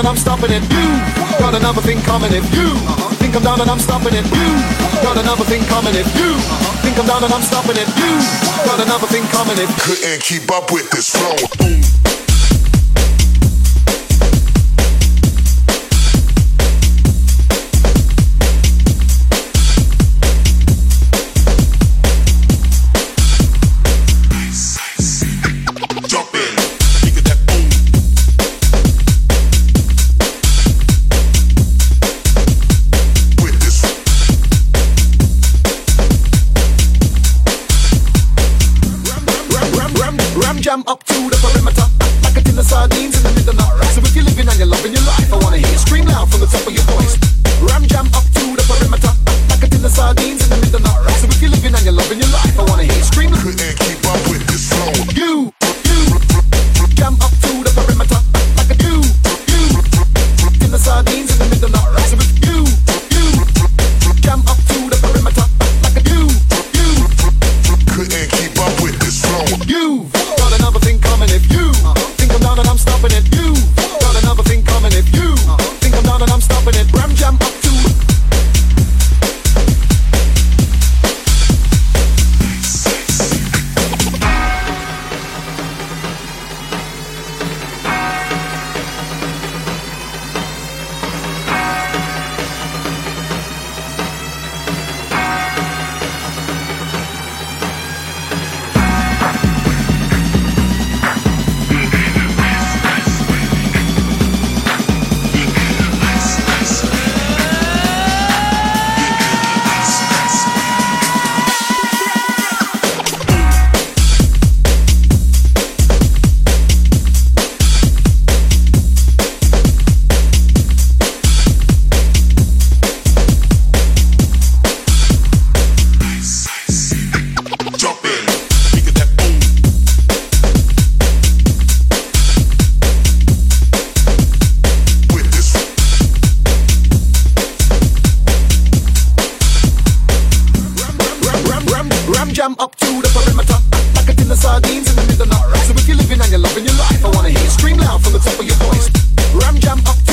and I'm stopping it. You got another thing coming if you think I'm down and I'm stopping it. You got another thing coming if you think I'm down and I'm stopping it. You got another thing coming if couldn't keep up with this flow. sardines in the middle of. So if you're living and you're loving your life, I wanna hear it scream loud from the top of your voice. Ram jam up.